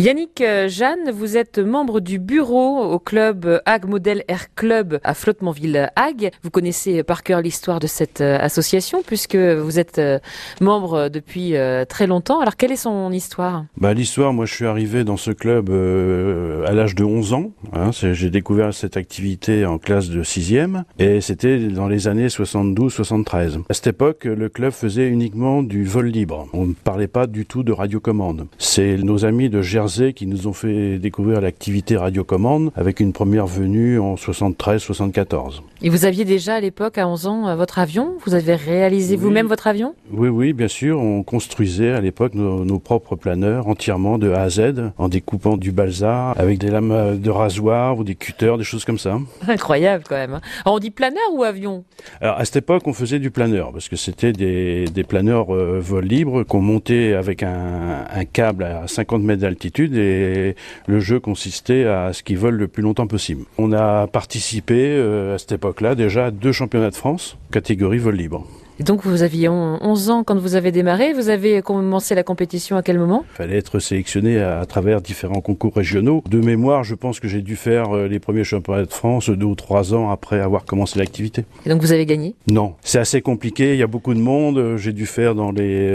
Yannick euh, Jeanne, vous êtes membre du bureau au club Hague Model Air Club à Flottementville Hague. Vous connaissez par cœur l'histoire de cette euh, association puisque vous êtes euh, membre depuis très longtemps. Alors quelle est son histoire? Bah, L'histoire, moi je suis arrivé dans ce club à l'âge de 11 ans. Hein. J'ai découvert cette activité en classe de 6e et c'était dans les années 72-73. À cette époque, le club faisait uniquement du vol libre. On ne parlait pas du tout de radiocommande. C'est nos amis de qui nous ont fait découvrir l'activité radiocommande avec une première venue en 73-74. Et vous aviez déjà à l'époque, à 11 ans, votre avion? Vous avez réalisé vous-même votre avion? Oui, oui, bien sûr. On construisait à l'époque nos, propres planeurs entièrement de A à Z en découpant du balsa avec des lames de rasoir ou des cutters, des choses comme ça. Incroyable quand même. Hein. Alors on dit planeur ou avion? Alors à cette époque, on faisait du planeur parce que c'était des, des planeurs euh, vol libre qu'on montait avec un, un câble à 50 mètres d'altitude et le jeu consistait à ce qu'ils volent le plus longtemps possible. On a participé euh, à cette époque-là déjà à deux championnats de France, catégorie vol libre. Et donc vous aviez 11 ans quand vous avez démarré. Vous avez commencé la compétition à quel moment? Il fallait être sélectionné à, travers différents concours régionaux. De mémoire, je pense que j'ai dû faire euh, les premiers championnats de France deux ou trois ans après avoir commencé l'activité. Et donc vous avez gagné? Non, c'est assez compliqué. Il y a beaucoup de monde. J'ai dû faire dans les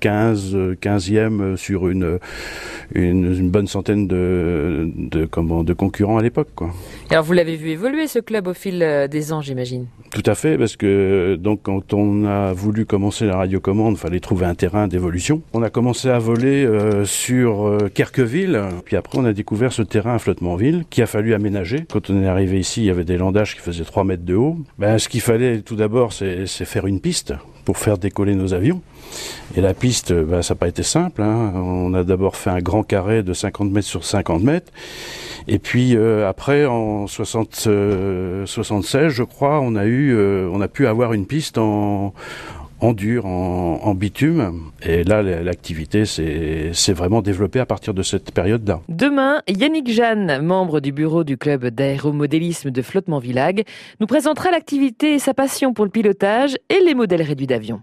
15, euh, 15e euh, sur une, une, bonne centaine de, de, comment, de concurrents à l'époque. Alors vous l'avez vu évoluer ce club au fil des ans, j'imagine? Tout à fait, parce que donc quand on a voulu commencer la radiocommande, il fallait trouver un terrain d'évolution. On a commencé à voler euh, sur euh, Kerqueville, puis après on a découvert ce terrain à Flottementville qui a fallu aménager. Quand on est arrivé ici, il y avait des landages qui faisaient 3 mètres de haut. Ben, ce qu'il fallait tout d'abord, c'est faire une piste pour faire décoller nos avions. Et la piste, ben, ça n'a pas été simple. Hein. On a d'abord fait un grand carré de 50 mètres sur 50 mètres. Et puis euh, après, en 60, 76, je crois, on a eu, on a pu avoir une piste en, en dur, en, bitume. Et là, l'activité s'est vraiment développée à partir de cette période-là. Demain, Yannick Jeanne, membre du bureau du club d'aéromodélisme de Flottement Villag, nous présentera l'activité et sa passion pour le pilotage et les modèles réduits d'avions.